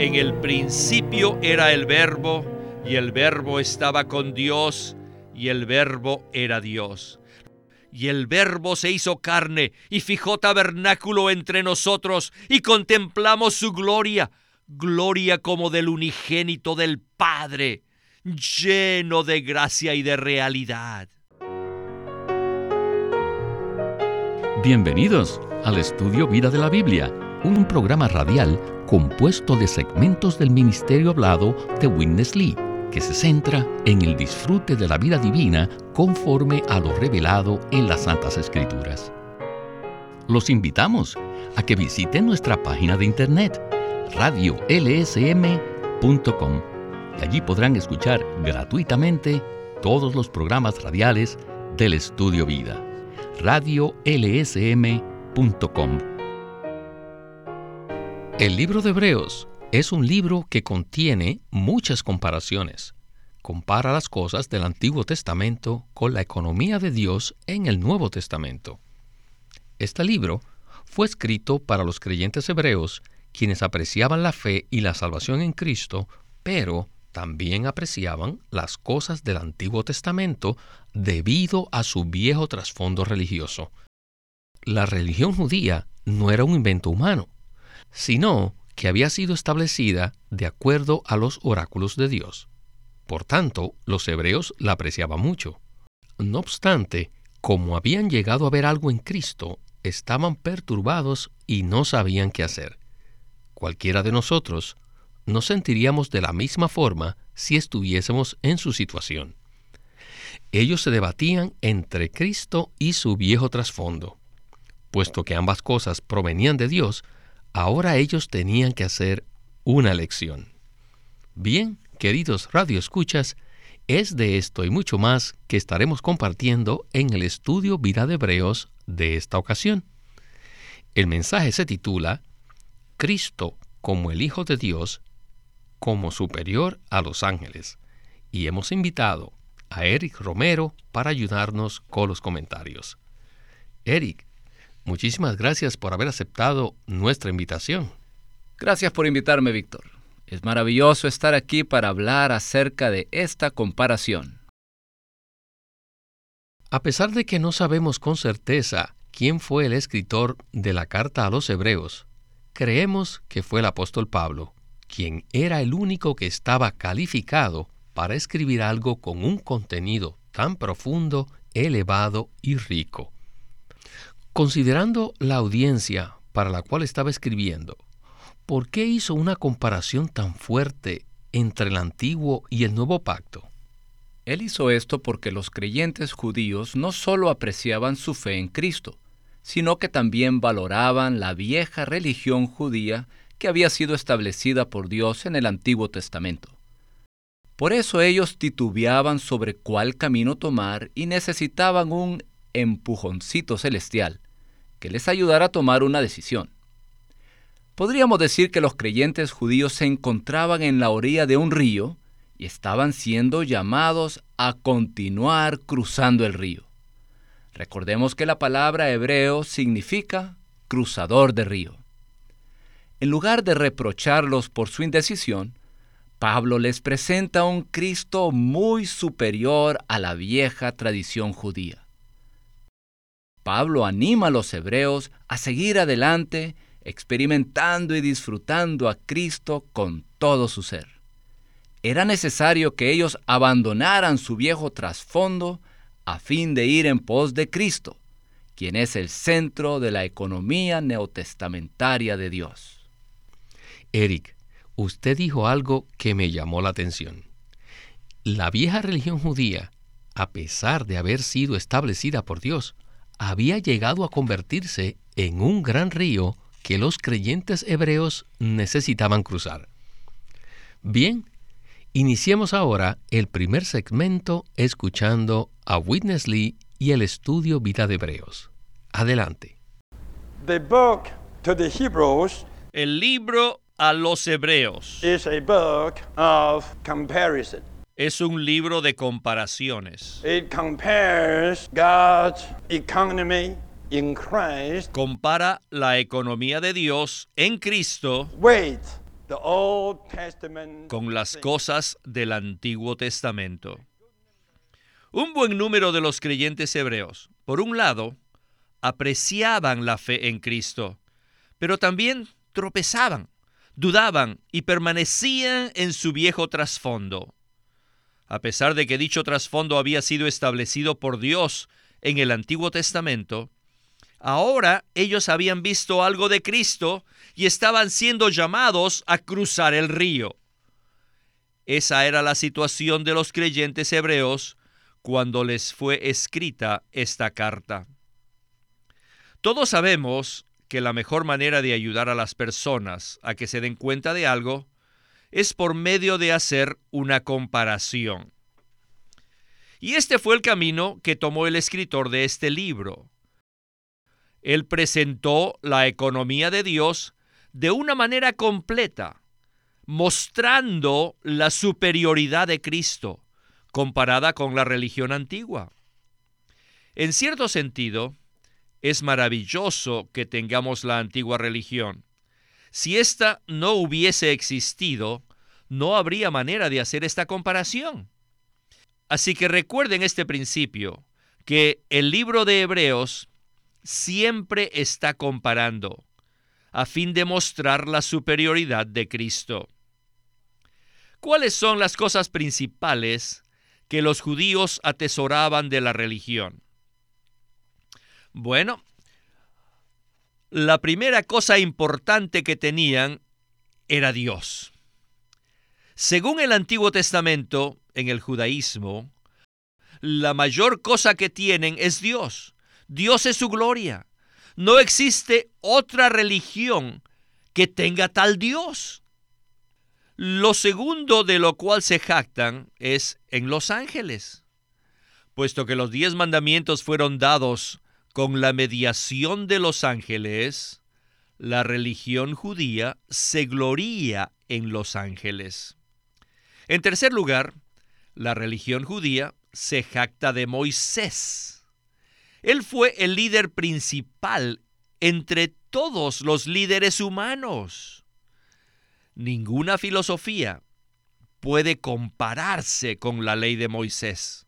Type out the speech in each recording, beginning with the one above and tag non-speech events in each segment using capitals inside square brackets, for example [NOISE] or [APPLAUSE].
En el principio era el verbo, y el verbo estaba con Dios, y el verbo era Dios. Y el verbo se hizo carne y fijó tabernáculo entre nosotros, y contemplamos su gloria, gloria como del unigénito del Padre, lleno de gracia y de realidad. Bienvenidos al estudio Vida de la Biblia, un programa radial compuesto de segmentos del ministerio hablado de Witness Lee, que se centra en el disfrute de la vida divina conforme a lo revelado en las Santas Escrituras. Los invitamos a que visiten nuestra página de internet radiolsm.com y allí podrán escuchar gratuitamente todos los programas radiales del Estudio Vida. radiolsm.com el libro de Hebreos es un libro que contiene muchas comparaciones. Compara las cosas del Antiguo Testamento con la economía de Dios en el Nuevo Testamento. Este libro fue escrito para los creyentes hebreos quienes apreciaban la fe y la salvación en Cristo, pero también apreciaban las cosas del Antiguo Testamento debido a su viejo trasfondo religioso. La religión judía no era un invento humano, sino que había sido establecida de acuerdo a los oráculos de Dios. Por tanto, los hebreos la apreciaban mucho. No obstante, como habían llegado a ver algo en Cristo, estaban perturbados y no sabían qué hacer. Cualquiera de nosotros nos sentiríamos de la misma forma si estuviésemos en su situación. Ellos se debatían entre Cristo y su viejo trasfondo. Puesto que ambas cosas provenían de Dios, Ahora ellos tenían que hacer una lección. Bien, queridos radioescuchas, es de esto y mucho más que estaremos compartiendo en el estudio Vida de Hebreos de esta ocasión. El mensaje se titula Cristo como el Hijo de Dios, como superior a los ángeles, y hemos invitado a Eric Romero para ayudarnos con los comentarios. Eric, Muchísimas gracias por haber aceptado nuestra invitación. Gracias por invitarme, Víctor. Es maravilloso estar aquí para hablar acerca de esta comparación. A pesar de que no sabemos con certeza quién fue el escritor de la carta a los hebreos, creemos que fue el apóstol Pablo, quien era el único que estaba calificado para escribir algo con un contenido tan profundo, elevado y rico. Considerando la audiencia para la cual estaba escribiendo, ¿por qué hizo una comparación tan fuerte entre el antiguo y el nuevo pacto? Él hizo esto porque los creyentes judíos no solo apreciaban su fe en Cristo, sino que también valoraban la vieja religión judía que había sido establecida por Dios en el Antiguo Testamento. Por eso ellos titubeaban sobre cuál camino tomar y necesitaban un empujoncito celestial que les ayudara a tomar una decisión. Podríamos decir que los creyentes judíos se encontraban en la orilla de un río y estaban siendo llamados a continuar cruzando el río. Recordemos que la palabra hebreo significa cruzador de río. En lugar de reprocharlos por su indecisión, Pablo les presenta un Cristo muy superior a la vieja tradición judía. Pablo anima a los hebreos a seguir adelante, experimentando y disfrutando a Cristo con todo su ser. Era necesario que ellos abandonaran su viejo trasfondo a fin de ir en pos de Cristo, quien es el centro de la economía neotestamentaria de Dios. Eric, usted dijo algo que me llamó la atención. La vieja religión judía, a pesar de haber sido establecida por Dios, había llegado a convertirse en un gran río que los creyentes hebreos necesitaban cruzar. Bien, iniciemos ahora el primer segmento escuchando a Witness Lee y el estudio Vida de Hebreos. Adelante. el libro a los hebreos is a book of comparison es un libro de comparaciones. Compara la economía de Dios en Cristo the Old Testament con las cosas del Antiguo Testamento. Un buen número de los creyentes hebreos, por un lado, apreciaban la fe en Cristo, pero también tropezaban, dudaban y permanecían en su viejo trasfondo. A pesar de que dicho trasfondo había sido establecido por Dios en el Antiguo Testamento, ahora ellos habían visto algo de Cristo y estaban siendo llamados a cruzar el río. Esa era la situación de los creyentes hebreos cuando les fue escrita esta carta. Todos sabemos que la mejor manera de ayudar a las personas a que se den cuenta de algo es por medio de hacer una comparación. Y este fue el camino que tomó el escritor de este libro. Él presentó la economía de Dios de una manera completa, mostrando la superioridad de Cristo comparada con la religión antigua. En cierto sentido, es maravilloso que tengamos la antigua religión. Si ésta no hubiese existido, no habría manera de hacer esta comparación. Así que recuerden este principio, que el libro de Hebreos siempre está comparando, a fin de mostrar la superioridad de Cristo. ¿Cuáles son las cosas principales que los judíos atesoraban de la religión? Bueno, la primera cosa importante que tenían era Dios. Según el Antiguo Testamento, en el judaísmo, la mayor cosa que tienen es Dios. Dios es su gloria. No existe otra religión que tenga tal Dios. Lo segundo de lo cual se jactan es en los ángeles, puesto que los diez mandamientos fueron dados con la mediación de los ángeles, la religión judía se gloría en los ángeles. En tercer lugar, la religión judía se jacta de Moisés. Él fue el líder principal entre todos los líderes humanos. Ninguna filosofía puede compararse con la ley de Moisés.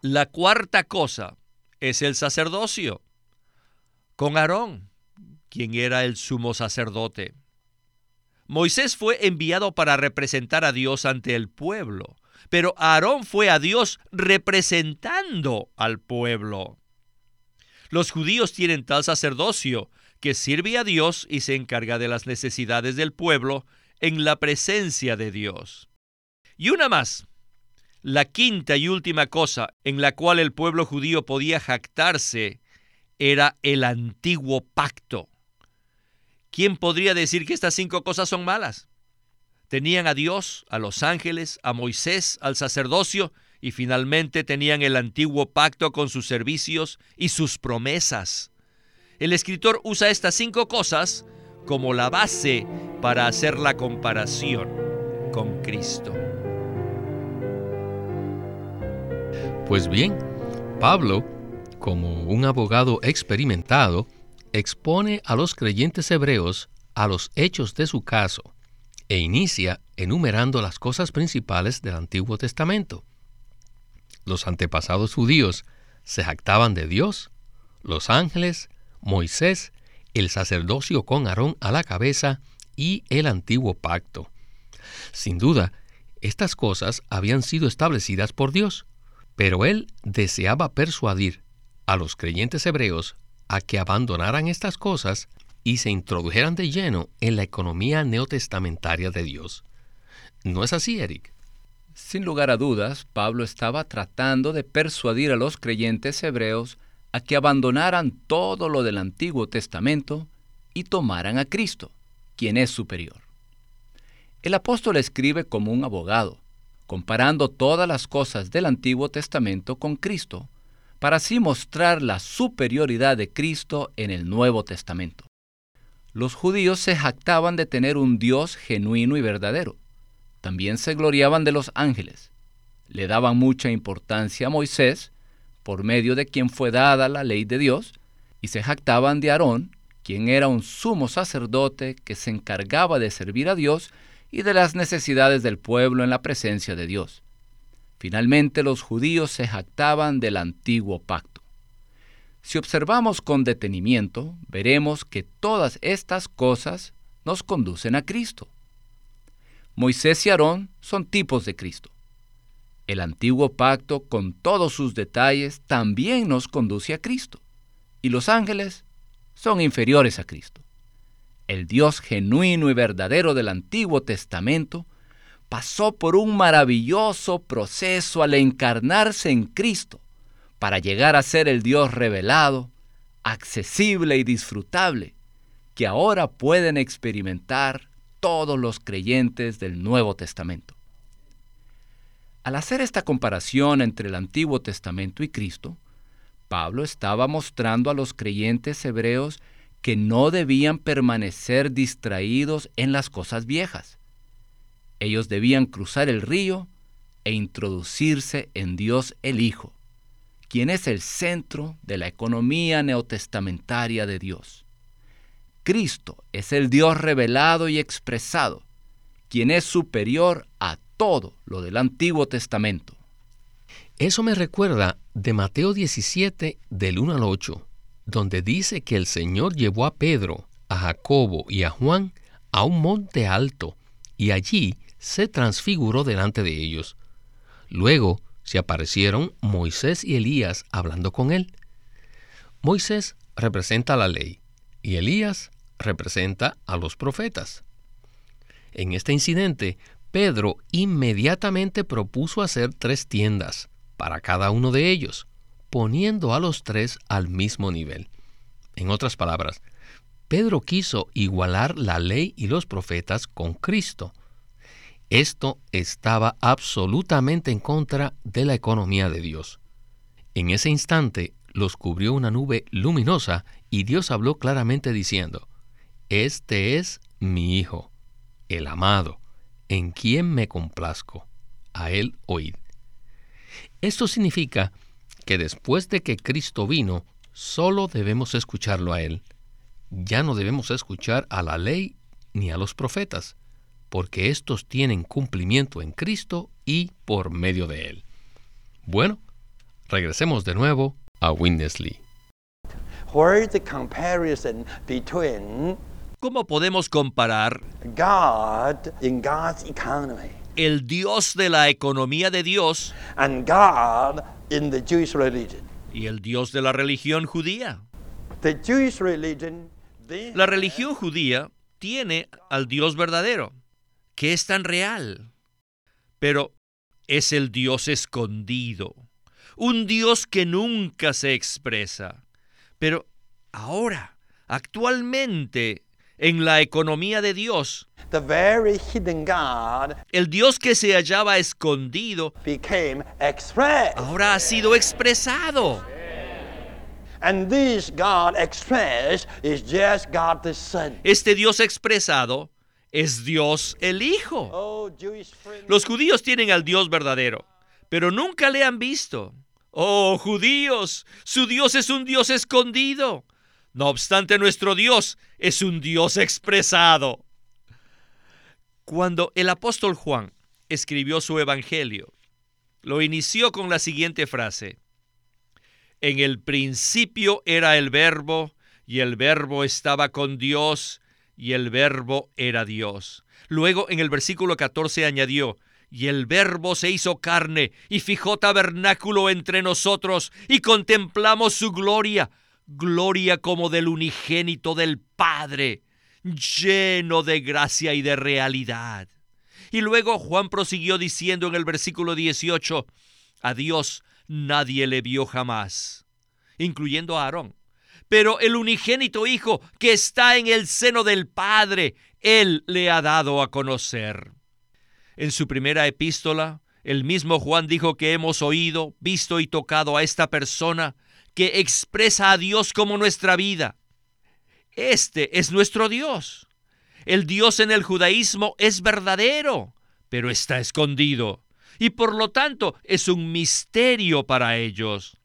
La cuarta cosa es el sacerdocio, con Aarón, quien era el sumo sacerdote. Moisés fue enviado para representar a Dios ante el pueblo, pero Aarón fue a Dios representando al pueblo. Los judíos tienen tal sacerdocio que sirve a Dios y se encarga de las necesidades del pueblo en la presencia de Dios. Y una más, la quinta y última cosa en la cual el pueblo judío podía jactarse era el antiguo pacto. ¿Quién podría decir que estas cinco cosas son malas? Tenían a Dios, a los ángeles, a Moisés, al sacerdocio y finalmente tenían el antiguo pacto con sus servicios y sus promesas. El escritor usa estas cinco cosas como la base para hacer la comparación con Cristo. Pues bien, Pablo, como un abogado experimentado, expone a los creyentes hebreos a los hechos de su caso e inicia enumerando las cosas principales del Antiguo Testamento. Los antepasados judíos se jactaban de Dios, los ángeles, Moisés, el sacerdocio con Aarón a la cabeza y el antiguo pacto. Sin duda, estas cosas habían sido establecidas por Dios, pero él deseaba persuadir a los creyentes hebreos a que abandonaran estas cosas y se introdujeran de lleno en la economía neotestamentaria de Dios. ¿No es así, Eric? Sin lugar a dudas, Pablo estaba tratando de persuadir a los creyentes hebreos a que abandonaran todo lo del Antiguo Testamento y tomaran a Cristo, quien es superior. El apóstol escribe como un abogado, comparando todas las cosas del Antiguo Testamento con Cristo, para así mostrar la superioridad de Cristo en el Nuevo Testamento. Los judíos se jactaban de tener un Dios genuino y verdadero. También se gloriaban de los ángeles. Le daban mucha importancia a Moisés, por medio de quien fue dada la ley de Dios, y se jactaban de Aarón, quien era un sumo sacerdote que se encargaba de servir a Dios y de las necesidades del pueblo en la presencia de Dios. Finalmente los judíos se jactaban del antiguo pacto. Si observamos con detenimiento, veremos que todas estas cosas nos conducen a Cristo. Moisés y Aarón son tipos de Cristo. El antiguo pacto, con todos sus detalles, también nos conduce a Cristo. Y los ángeles son inferiores a Cristo. El Dios genuino y verdadero del Antiguo Testamento pasó por un maravilloso proceso al encarnarse en Cristo para llegar a ser el Dios revelado, accesible y disfrutable, que ahora pueden experimentar todos los creyentes del Nuevo Testamento. Al hacer esta comparación entre el Antiguo Testamento y Cristo, Pablo estaba mostrando a los creyentes hebreos que no debían permanecer distraídos en las cosas viejas. Ellos debían cruzar el río e introducirse en Dios el Hijo, quien es el centro de la economía neotestamentaria de Dios. Cristo es el Dios revelado y expresado, quien es superior a todo lo del Antiguo Testamento. Eso me recuerda de Mateo 17 del 1 al 8, donde dice que el Señor llevó a Pedro, a Jacobo y a Juan a un monte alto, y allí se transfiguró delante de ellos. Luego se aparecieron Moisés y Elías hablando con él. Moisés representa la ley y Elías representa a los profetas. En este incidente, Pedro inmediatamente propuso hacer tres tiendas para cada uno de ellos, poniendo a los tres al mismo nivel. En otras palabras, Pedro quiso igualar la ley y los profetas con Cristo, esto estaba absolutamente en contra de la economía de Dios. En ese instante los cubrió una nube luminosa y Dios habló claramente diciendo, Este es mi Hijo, el amado, en quien me complazco, a él oíd. Esto significa que después de que Cristo vino, solo debemos escucharlo a Él. Ya no debemos escuchar a la ley ni a los profetas porque estos tienen cumplimiento en Cristo y por medio de Él. Bueno, regresemos de nuevo a Winnesley. ¿Cómo podemos comparar el Dios de la economía de Dios y el Dios de la religión judía? La religión judía tiene al Dios verdadero, que es tan real. Pero es el Dios escondido, un Dios que nunca se expresa. Pero ahora, actualmente, en la economía de Dios, el Dios que se hallaba escondido ahora ha sido expresado. Este Dios expresado es Dios el Hijo. Oh, Los judíos tienen al Dios verdadero, pero nunca le han visto. Oh, judíos, su Dios es un Dios escondido. No obstante, nuestro Dios es un Dios expresado. Cuando el apóstol Juan escribió su Evangelio, lo inició con la siguiente frase. En el principio era el verbo, y el verbo estaba con Dios, y el verbo era Dios. Luego en el versículo 14 añadió, y el verbo se hizo carne y fijó tabernáculo entre nosotros y contemplamos su gloria, gloria como del unigénito del Padre, lleno de gracia y de realidad. Y luego Juan prosiguió diciendo en el versículo 18, a Dios nadie le vio jamás, incluyendo a Aarón pero el unigénito Hijo que está en el seno del Padre, Él le ha dado a conocer. En su primera epístola, el mismo Juan dijo que hemos oído, visto y tocado a esta persona que expresa a Dios como nuestra vida. Este es nuestro Dios. El Dios en el judaísmo es verdadero, pero está escondido, y por lo tanto es un misterio para ellos.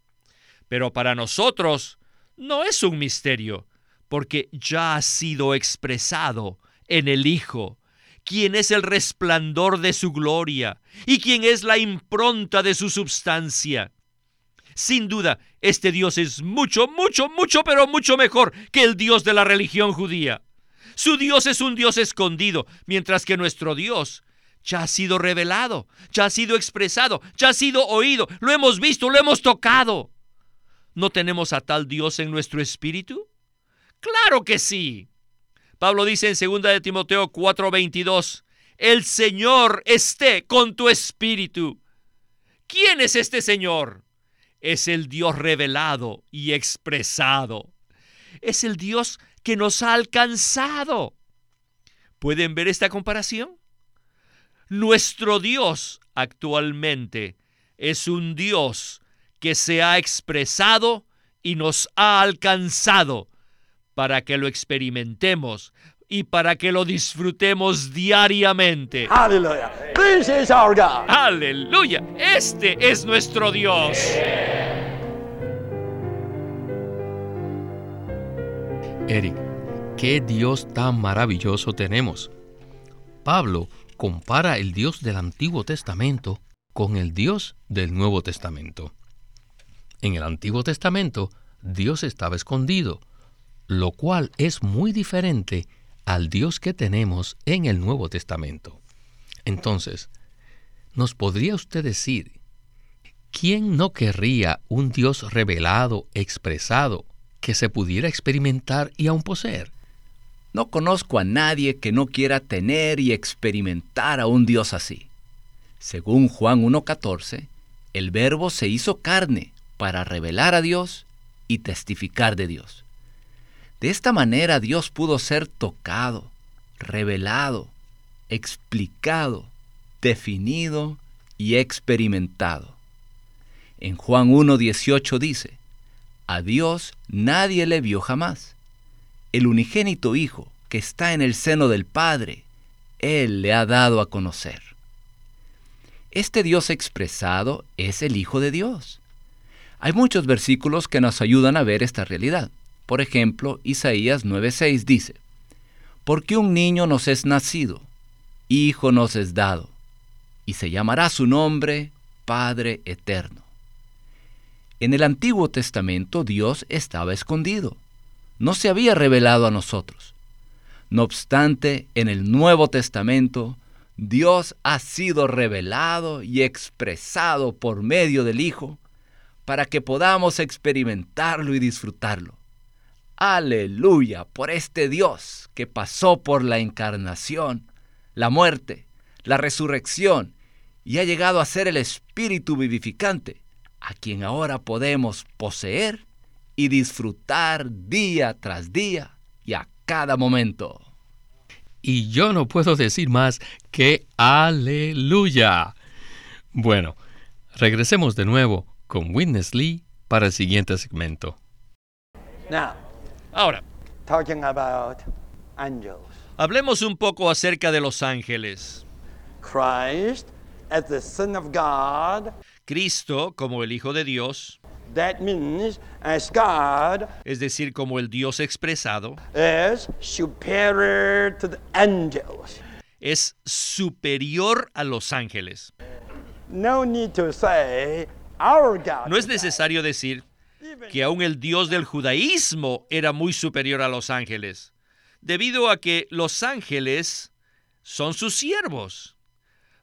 Pero para nosotros, no es un misterio, porque ya ha sido expresado en el Hijo, quien es el resplandor de su gloria y quien es la impronta de su substancia. Sin duda, este Dios es mucho, mucho, mucho, pero mucho mejor que el Dios de la religión judía. Su Dios es un Dios escondido, mientras que nuestro Dios ya ha sido revelado, ya ha sido expresado, ya ha sido oído, lo hemos visto, lo hemos tocado. ¿No tenemos a tal Dios en nuestro espíritu? Claro que sí. Pablo dice en 2 de Timoteo 4:22, el Señor esté con tu espíritu. ¿Quién es este Señor? Es el Dios revelado y expresado. Es el Dios que nos ha alcanzado. ¿Pueden ver esta comparación? Nuestro Dios actualmente es un Dios que se ha expresado y nos ha alcanzado para que lo experimentemos y para que lo disfrutemos diariamente. Hallelujah. This is our God. Aleluya. Este es nuestro Dios. Eric, qué Dios tan maravilloso tenemos. Pablo compara el Dios del Antiguo Testamento con el Dios del Nuevo Testamento. En el Antiguo Testamento, Dios estaba escondido, lo cual es muy diferente al Dios que tenemos en el Nuevo Testamento. Entonces, ¿nos podría usted decir, quién no querría un Dios revelado, expresado, que se pudiera experimentar y aún poseer? No conozco a nadie que no quiera tener y experimentar a un Dios así. Según Juan 1.14, el Verbo se hizo carne para revelar a Dios y testificar de Dios. De esta manera Dios pudo ser tocado, revelado, explicado, definido y experimentado. En Juan 1.18 dice, a Dios nadie le vio jamás. El unigénito Hijo que está en el seno del Padre, Él le ha dado a conocer. Este Dios expresado es el Hijo de Dios. Hay muchos versículos que nos ayudan a ver esta realidad. Por ejemplo, Isaías 9:6 dice, Porque un niño nos es nacido, hijo nos es dado, y se llamará su nombre Padre Eterno. En el Antiguo Testamento Dios estaba escondido, no se había revelado a nosotros. No obstante, en el Nuevo Testamento, Dios ha sido revelado y expresado por medio del Hijo para que podamos experimentarlo y disfrutarlo. Aleluya por este Dios que pasó por la encarnación, la muerte, la resurrección y ha llegado a ser el Espíritu vivificante, a quien ahora podemos poseer y disfrutar día tras día y a cada momento. Y yo no puedo decir más que aleluya. Bueno, regresemos de nuevo con Witness Lee para el siguiente segmento. Now, Ahora, talking about angels. hablemos un poco acerca de los ángeles. Christ as the Son of God. Cristo como el Hijo de Dios, That means as God es decir, como el Dios expresado, is superior to the angels. es superior a los ángeles. No need to say our God. No es necesario decir que aún el Dios del judaísmo era muy superior a los ángeles, debido a que los ángeles son sus siervos.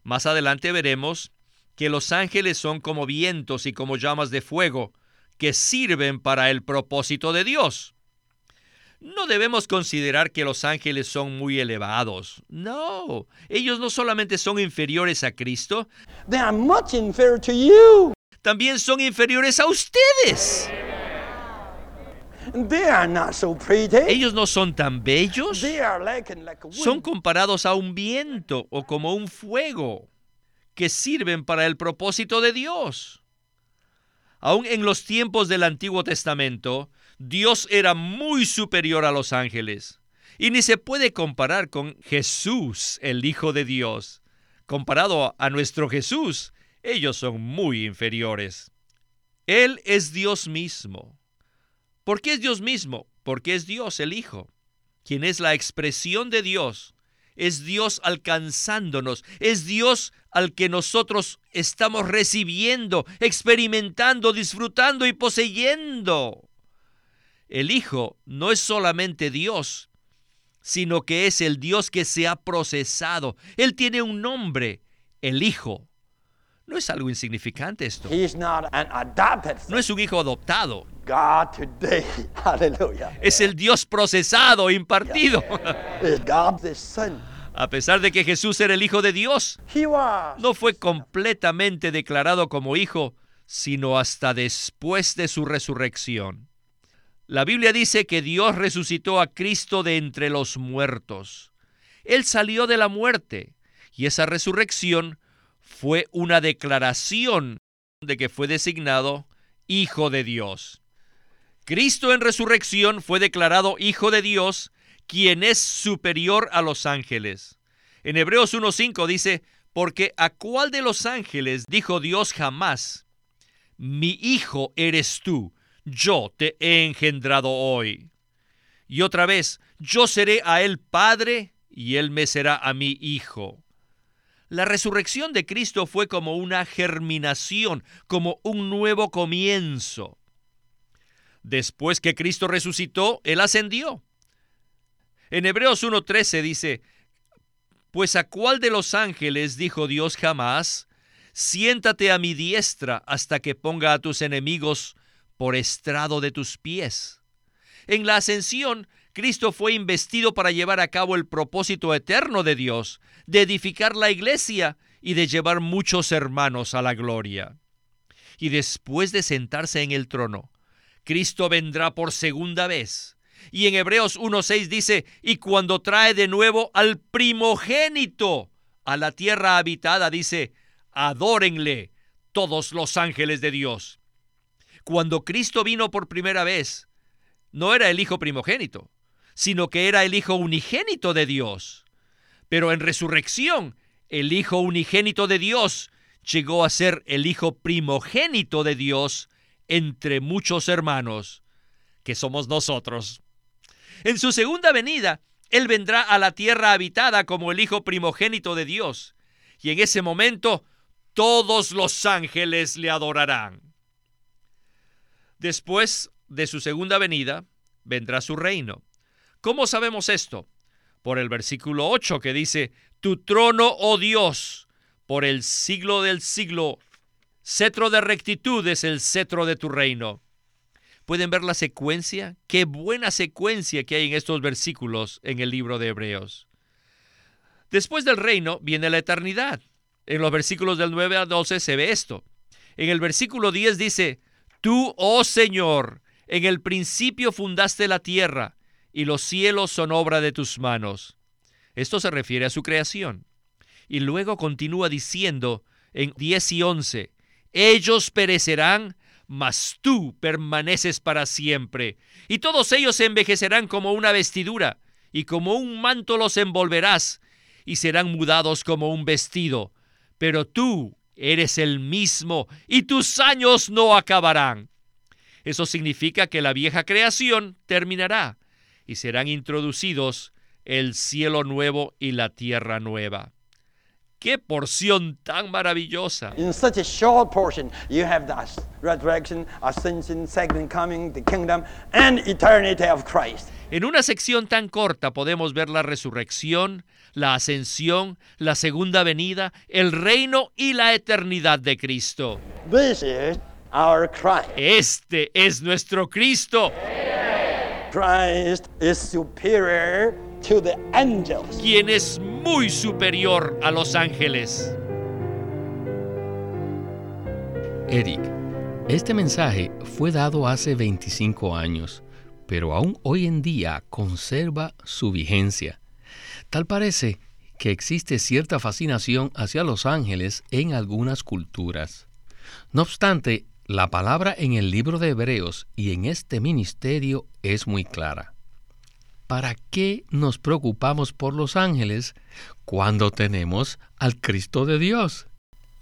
Más adelante veremos que los ángeles son como vientos y como llamas de fuego que sirven para el propósito de Dios. No debemos considerar que los ángeles son muy elevados. No, ellos no solamente son inferiores a Cristo, They are much inferior to you. también son inferiores a ustedes. They are not so pretty. Ellos no son tan bellos. They are like, like a wind. Son comparados a un viento o como un fuego que sirven para el propósito de Dios. Aún en los tiempos del Antiguo Testamento, Dios era muy superior a los ángeles. Y ni se puede comparar con Jesús, el Hijo de Dios. Comparado a nuestro Jesús, ellos son muy inferiores. Él es Dios mismo. ¿Por qué es Dios mismo? porque es Dios el Hijo, quien es la expresión de Dios. Es Dios alcanzándonos, es Dios al que nosotros estamos recibiendo, experimentando, disfrutando y poseyendo. El Hijo no es solamente Dios, sino que es el Dios que se ha procesado. Él tiene un nombre, el Hijo. No es algo insignificante esto. No es un hijo adoptado. God today, [LAUGHS] hallelujah, Es el Dios procesado, impartido. is God the Son. A pesar de que Jesús era el Hijo de Dios, He was. no fue completamente declarado como hijo, sino hasta después de su resurrección. La Biblia dice que Dios resucitó a Cristo de entre los muertos. Él salió de la muerte y esa resurrección fue una declaración de que fue designado Hijo de Dios. Cristo en resurrección fue declarado Hijo de Dios, quien es superior a los ángeles. En Hebreos 1.5 dice, porque a cuál de los ángeles dijo Dios jamás, mi hijo eres tú, yo te he engendrado hoy. Y otra vez, yo seré a él padre y él me será a mí hijo. La resurrección de Cristo fue como una germinación, como un nuevo comienzo. Después que Cristo resucitó, Él ascendió. En Hebreos 1.13 dice, Pues a cuál de los ángeles dijo Dios jamás, siéntate a mi diestra hasta que ponga a tus enemigos por estrado de tus pies. En la ascensión, Cristo fue investido para llevar a cabo el propósito eterno de Dios, de edificar la iglesia y de llevar muchos hermanos a la gloria. Y después de sentarse en el trono, Cristo vendrá por segunda vez. Y en Hebreos 1.6 dice, y cuando trae de nuevo al primogénito a la tierra habitada, dice, adórenle todos los ángeles de Dios. Cuando Cristo vino por primera vez, no era el Hijo primogénito, sino que era el Hijo unigénito de Dios. Pero en resurrección, el Hijo unigénito de Dios llegó a ser el Hijo primogénito de Dios entre muchos hermanos, que somos nosotros. En su segunda venida, Él vendrá a la tierra habitada como el Hijo primogénito de Dios, y en ese momento todos los ángeles le adorarán. Después de su segunda venida, vendrá su reino. ¿Cómo sabemos esto? Por el versículo 8 que dice, Tu trono, oh Dios, por el siglo del siglo, cetro de rectitud es el cetro de tu reino. ¿Pueden ver la secuencia? Qué buena secuencia que hay en estos versículos en el libro de Hebreos. Después del reino viene la eternidad. En los versículos del 9 al 12 se ve esto. En el versículo 10 dice, Tú, oh Señor, en el principio fundaste la tierra, y los cielos son obra de tus manos. Esto se refiere a su creación. Y luego continúa diciendo en 10 y 11, Ellos perecerán, mas tú permaneces para siempre, y todos ellos se envejecerán como una vestidura, y como un manto los envolverás, y serán mudados como un vestido. Pero tú eres el mismo, y tus años no acabarán. Eso significa que la vieja creación terminará, y serán introducidos el cielo nuevo y la tierra nueva. ¡Qué porción tan maravillosa! In such a short portion, you have the as- resurrection, ascension, second coming, the kingdom, and eternity of Christ. En una sección tan corta podemos ver la resurrección, la ascensión, la segunda venida, el reino y la eternidad de Cristo. This is our Christ. Este es nuestro Cristo, Christ is superior to the angels. quien es muy superior a los ángeles. Eric, este mensaje fue dado hace 25 años, pero aún hoy en día conserva su vigencia. Tal parece que existe cierta fascinación hacia los ángeles en algunas culturas. No obstante, la palabra en el libro de Hebreos y en este ministerio es muy clara. ¿Para qué nos preocupamos por los ángeles cuando tenemos al Cristo de Dios?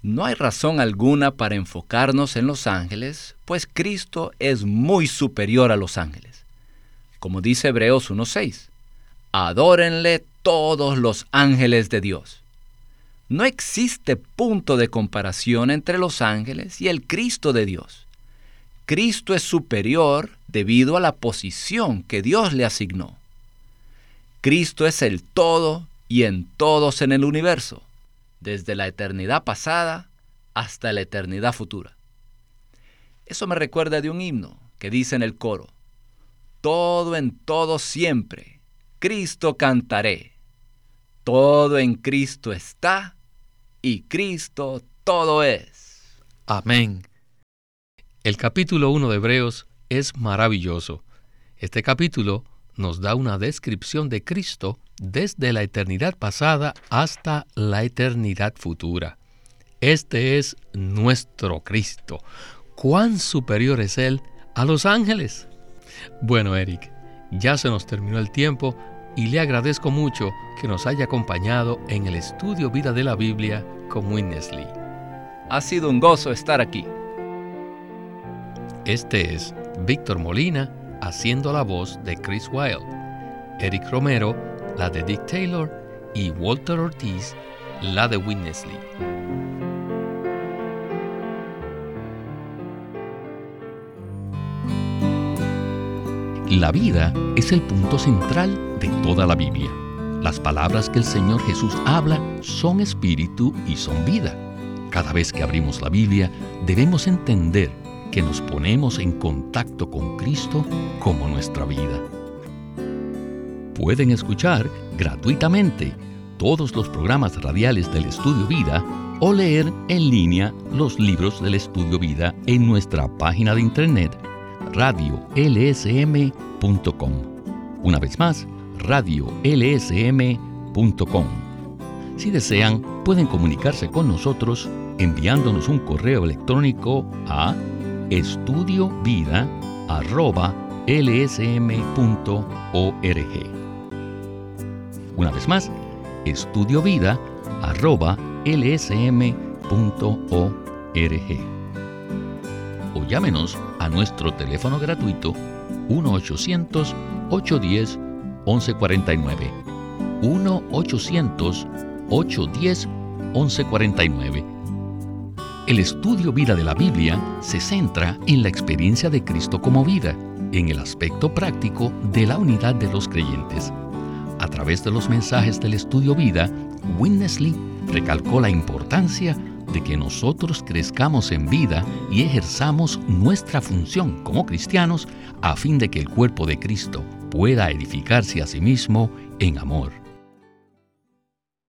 No hay razón alguna para enfocarnos en los ángeles, pues Cristo es muy superior a los ángeles. como dice Hebreos 1.6. Adórenle todos los ángeles de Dios. No existe punto de comparación entre los ángeles y el Cristo de Dios. Cristo es superior debido a la posición que Dios le asignó. Cristo es el todo y en todos en el universo, desde la eternidad pasada hasta la eternidad futura. Eso me recuerda de un himno que dice en el coro, Todo en todo siempre, Cristo cantaré. Todo en Cristo está y Cristo todo es. Amén. El capítulo 1 de Hebreos es maravilloso. Este capítulo nos da una descripción de Cristo desde la eternidad pasada hasta la eternidad futura. Este es nuestro Cristo. ¿Cuán superior es Él a los ángeles? Bueno, Eric, ya se nos terminó el tiempo y le agradezco mucho que nos haya acompañado en el estudio Vida de la Biblia con Witness Lee. Ha sido un gozo estar aquí. Este es Víctor Molina haciendo la voz de Chris Wilde, Eric Romero la de Dick Taylor y Walter Ortiz la de Witness Lee. La vida es el punto central de toda la Biblia. Las palabras que el Señor Jesús habla son espíritu y son vida. Cada vez que abrimos la Biblia debemos entender que nos ponemos en contacto con Cristo como nuestra vida. Pueden escuchar gratuitamente todos los programas radiales del Estudio Vida o leer en línea los libros del Estudio Vida en nuestra página de internet radiolsm.com. Una vez más, radiolsm.com. Si desean, pueden comunicarse con nosotros enviándonos un correo electrónico a estudiovida.lsm.org. Una vez más, estudiovida.lsm.org o llámenos a nuestro teléfono gratuito 1-800-810-1149. 1-800-810-1149. El estudio vida de la Biblia se centra en la experiencia de Cristo como vida, en el aspecto práctico de la unidad de los creyentes. A través de los mensajes del estudio vida, Winnesley recalcó la importancia de que nosotros crezcamos en vida y ejerzamos nuestra función como cristianos a fin de que el cuerpo de Cristo pueda edificarse a sí mismo en amor.